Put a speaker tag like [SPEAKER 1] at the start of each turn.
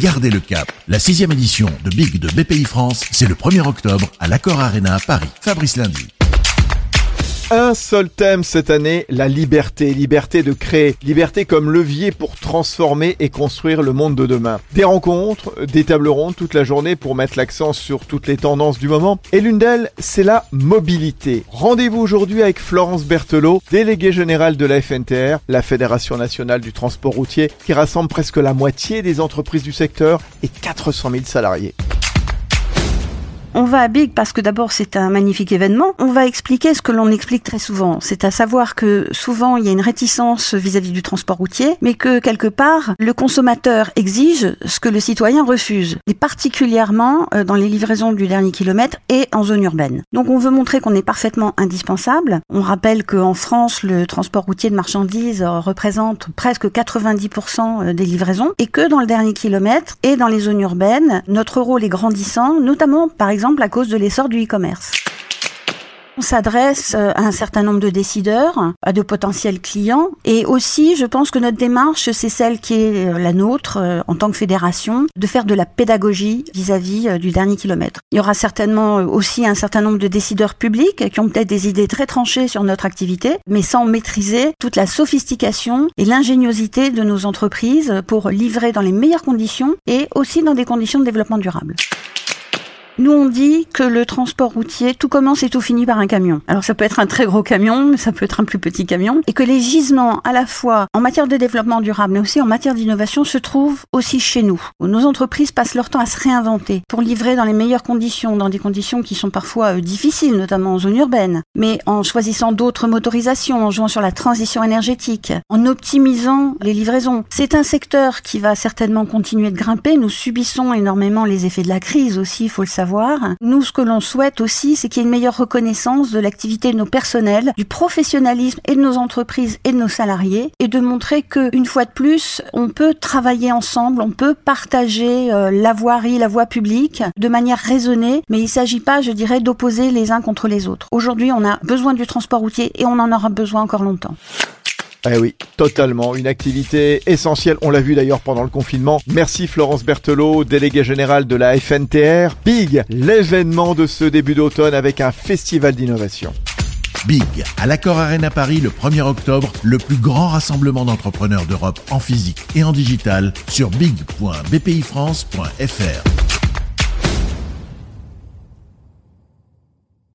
[SPEAKER 1] Gardez le cap. La sixième édition de Big de BPI France, c'est le 1er octobre à l'Accor Arena Paris. Fabrice Lundi
[SPEAKER 2] un seul thème cette année, la liberté. Liberté de créer. Liberté comme levier pour transformer et construire le monde de demain. Des rencontres, des tables rondes toute la journée pour mettre l'accent sur toutes les tendances du moment. Et l'une d'elles, c'est la mobilité. Rendez-vous aujourd'hui avec Florence Berthelot, déléguée générale de la FNTR, la Fédération nationale du transport routier, qui rassemble presque la moitié des entreprises du secteur et 400 000 salariés.
[SPEAKER 3] On va à Big parce que d'abord c'est un magnifique événement. On va expliquer ce que l'on explique très souvent. C'est à savoir que souvent il y a une réticence vis-à-vis du transport routier, mais que quelque part le consommateur exige ce que le citoyen refuse. Et particulièrement euh, dans les livraisons du dernier kilomètre et en zone urbaine. Donc on veut montrer qu'on est parfaitement indispensable. On rappelle qu'en France le transport routier de marchandises euh, représente presque 90% euh, des livraisons et que dans le dernier kilomètre et dans les zones urbaines, notre rôle est grandissant, notamment par exemple exemple à cause de l'essor du e-commerce. On s'adresse euh, à un certain nombre de décideurs, à de potentiels clients, et aussi, je pense que notre démarche, c'est celle qui est euh, la nôtre euh, en tant que fédération, de faire de la pédagogie vis-à-vis du dernier kilomètre. Il y aura certainement aussi un certain nombre de décideurs publics qui ont peut-être des idées très tranchées sur notre activité, mais sans maîtriser toute la sophistication et l'ingéniosité de nos entreprises pour livrer dans les meilleures conditions et aussi dans des conditions de développement durable. Nous, on dit que le transport routier, tout commence et tout finit par un camion. Alors ça peut être un très gros camion, mais ça peut être un plus petit camion. Et que les gisements, à la fois en matière de développement durable, mais aussi en matière d'innovation, se trouvent aussi chez nous. Nos entreprises passent leur temps à se réinventer pour livrer dans les meilleures conditions, dans des conditions qui sont parfois euh, difficiles, notamment en zone urbaine, mais en choisissant d'autres motorisations, en jouant sur la transition énergétique, en optimisant les livraisons. C'est un secteur qui va certainement continuer de grimper. Nous subissons énormément les effets de la crise aussi, il faut le savoir nous, ce que l'on souhaite aussi, c'est qu'il y ait une meilleure reconnaissance de l'activité de nos personnels, du professionnalisme et de nos entreprises et de nos salariés, et de montrer que, une fois de plus, on peut travailler ensemble, on peut partager euh, la voirie, la voie publique de manière raisonnée, mais il ne s'agit pas, je dirais, d'opposer les uns contre les autres. Aujourd'hui, on a besoin du transport routier et on en aura besoin encore longtemps.
[SPEAKER 2] Eh oui, totalement. Une activité essentielle. On l'a vu d'ailleurs pendant le confinement. Merci Florence Berthelot, déléguée générale de la FNTR. Big, l'événement de ce début d'automne avec un festival d'innovation.
[SPEAKER 1] Big, à l'Accord Arena Paris le 1er octobre, le plus grand rassemblement d'entrepreneurs d'Europe en physique et en digital sur big.bpifrance.fr.